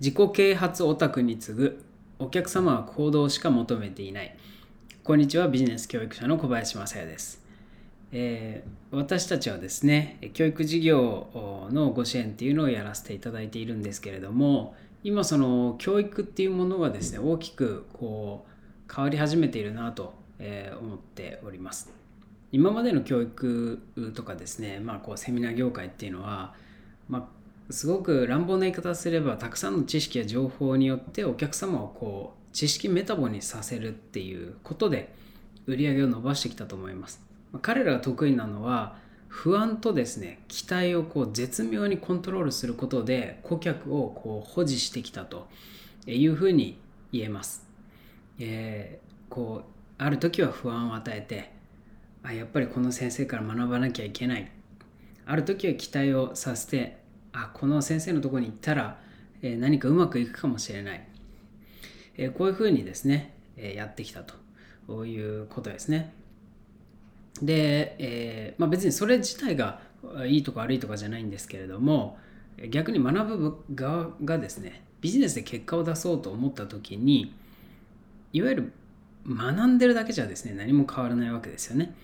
自己啓発オタクに次ぐお客様は行動しか求めていない。こんにちはビジネス教育者の小林正也です、えー、私たちはですね教育事業のご支援っていうのをやらせていただいているんですけれども今その教育っていうものがですね大きくこう変わり始めているなと思っております。今までの教育とかですね、まあ、こうセミナー業界っていうのは、まあ、すごく乱暴な言い方すればたくさんの知識や情報によってお客様をこう知識メタボにさせるっていうことで売り上げを伸ばしてきたと思います。彼らが得意なのは不安とですね期待をこう絶妙にコントロールすることで顧客をこう保持してきたというふうに言えます。えー、こうある時は不安を与えてあやっぱりこの先生から学ばなきゃいけないある時は期待をさせてあこの先生のとこに行ったら、え何かうまくいくかもしれない、えこういうふうにですね、えやってきたということですね。で、え、まあ、別にそれ自体がいいとか悪いとかじゃないんですけれども逆に学ぶ側がですねビジネスで結果を出そうと思った時にいわゆる学んでるだけじゃですね何も変わらないわけですよね。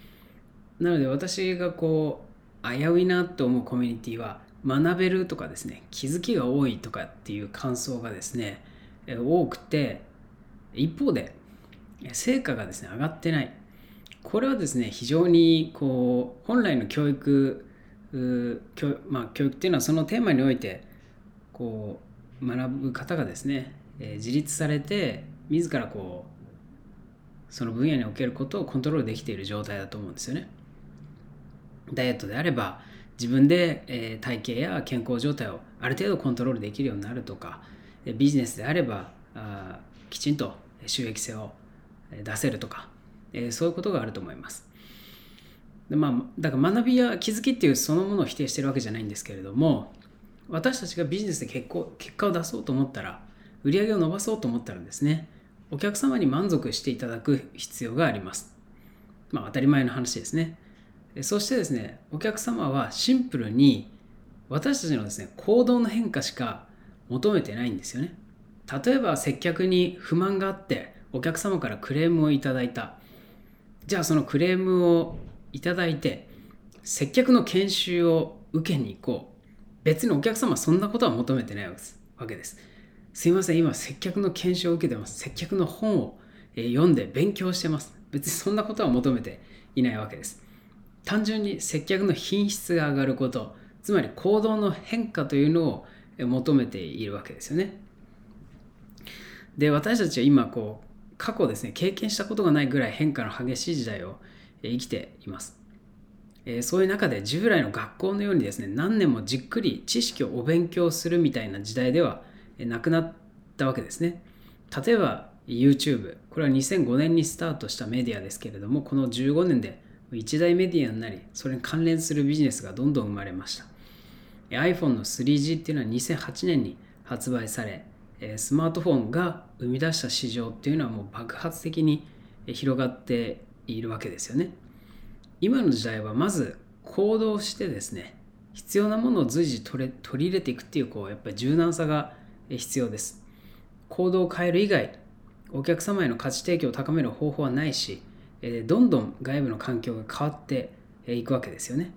なので私がこう危ういなと思うコミュニティは学べるとかですね気づきが多いとかっていう感想がですね多くて一方で成果がですね上がってないこれはですね非常にこう本来の教育教,、まあ、教育っていうのはそのテーマにおいてこう学ぶ方がですねえ自立されて自らこうその分野におけることをコントロールできている状態だと思うんですよね。ダイエットであれば自分で、え体型や健康状態をある程度コントロールできるようになるとかビジネスであればあきちんと収益性を出せるとか、えそういうことがあると思います。でまあ、だから学びや気づきっていうそのものを否定してるわけじゃないんですけれども私たちがビジネスで結構結果を出そうと思ったら売り上げを伸ばそうと思ったらですねお客様に満足していただく必要があります。まあ当たり前の話ですね。そしてですねお客様はシンプルに私たちのですね行動の変化しか求めてないんですよね。例えば接客に不満があってお客様からクレームをいただいた。じゃあそのクレームをいただいて接客の研修を受けに行こう。別にお客様はそんなことは求めてないわけです。す。いません今接客の研修を受けてます。接客の本を読んで勉強してます。別にそんなことは求めていないわけです。単純に接客の品質が上がることつまり行動の変化というのを求めているわけですよね。で私たちは今こう過去ですね経験したことがないぐらい変化の激しい時代を生きています。そういう中で従来の学校のようにですね何年もじっくり知識をお勉強するみたいな時代ではなくなったわけですね。例えば YouTube これは2005年にスタートしたメディアですけれどもこの15年で一大メディアになり、それに関連するビジネスがどんどん生まれました。iPhone の 3G っていうのは2008年に発売され、スマートフォンが生み出した市場っていうのはもう爆発的に広がっているわけですよね。今の時代はまず行動してですね、必要なものを随時取れ取り入れていくっていうこうやっぱり柔軟さが必要です。行動を変える以外、お客様への価値提供を高める方法はないし、えどんどん外部の環境が変わっていくわけですよね。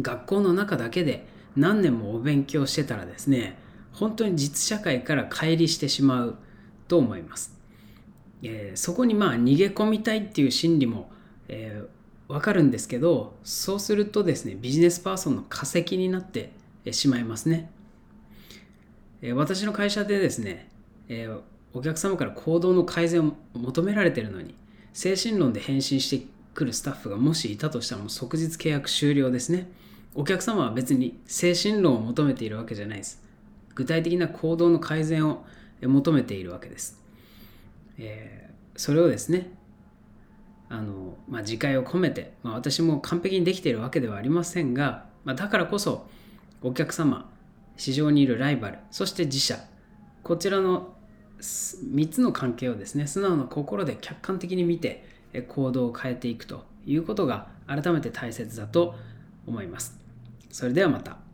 学校の中だけで何年もお勉強してたらですね本当に実社会から乖離してしまうと思います。えー、そこにまあ逃げ込みたいっていう心理も、えー、分かるんですけどそうするとですねビジネスパーソンの化石になってしまいますね。えー、私の会社でですね、えお客様から行動の改善を求められてるのに精神論で返信してくるスタッフがもしいたとしたらもう即日契約終了ですね。お客様は別に精神論を求めているわけじゃないです。具体的な行動の改善を求めているわけです。えー、それをですね、あの、まあ、自戒を込めて、まあ、私も完璧にできているわけではありませんが、まあ、だからこそお客様、市場にいるライバル、そして自社、こちらの3つの関係をですね素直な心で客観的に見て行動を変えていくということが改めて大切だと思います。それではまた。